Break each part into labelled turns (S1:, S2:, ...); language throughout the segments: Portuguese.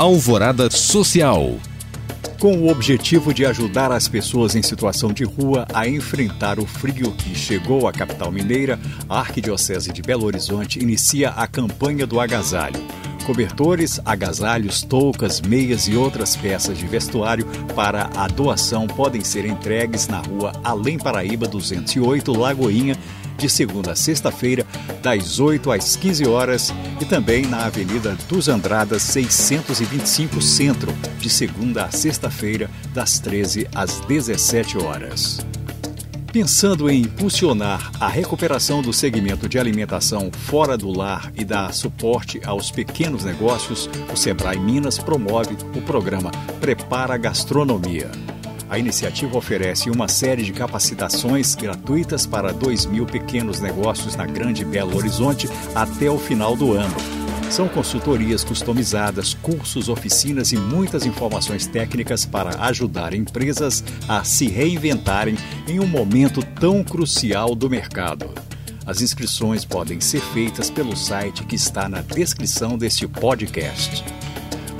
S1: Alvorada Social.
S2: Com o objetivo de ajudar as pessoas em situação de rua a enfrentar o frio que chegou à capital mineira, a Arquidiocese de Belo Horizonte inicia a campanha do agasalho. Cobertores, agasalhos, toucas, meias e outras peças de vestuário para a doação podem ser entregues na rua Além Paraíba 208, Lagoinha, de segunda a sexta-feira, das 8 às 15 horas, e também na Avenida dos Andradas 625 Centro, de segunda a sexta-feira, das 13 às 17 horas. Pensando em impulsionar a recuperação do segmento de alimentação fora do lar e dar suporte aos pequenos negócios, o Sebrae Minas promove o programa Prepara Gastronomia. A iniciativa oferece uma série de capacitações gratuitas para 2 mil pequenos negócios na Grande Belo Horizonte até o final do ano. São consultorias customizadas, cursos, oficinas e muitas informações técnicas para ajudar empresas a se reinventarem em um momento tão crucial do mercado. As inscrições podem ser feitas pelo site que está na descrição deste podcast.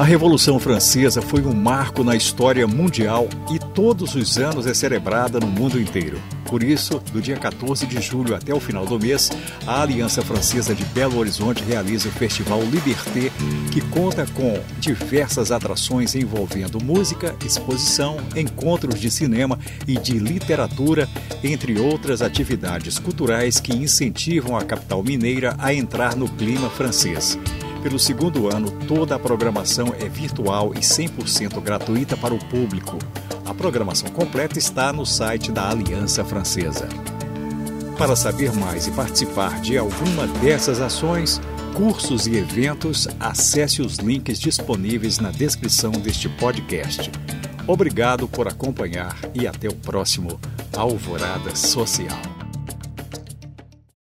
S2: A Revolução Francesa foi um marco na história mundial e todos os anos é celebrada no mundo inteiro. Por isso, do dia 14 de julho até o final do mês, a Aliança Francesa de Belo Horizonte realiza o Festival Liberté, que conta com diversas atrações envolvendo música, exposição, encontros de cinema e de literatura, entre outras atividades culturais que incentivam a capital mineira a entrar no clima francês. Pelo segundo ano, toda a programação é virtual e 100% gratuita para o público. A programação completa está no site da Aliança Francesa. Para saber mais e participar de alguma dessas ações, cursos e eventos, acesse os links disponíveis na descrição deste podcast. Obrigado por acompanhar e até o próximo Alvorada Social.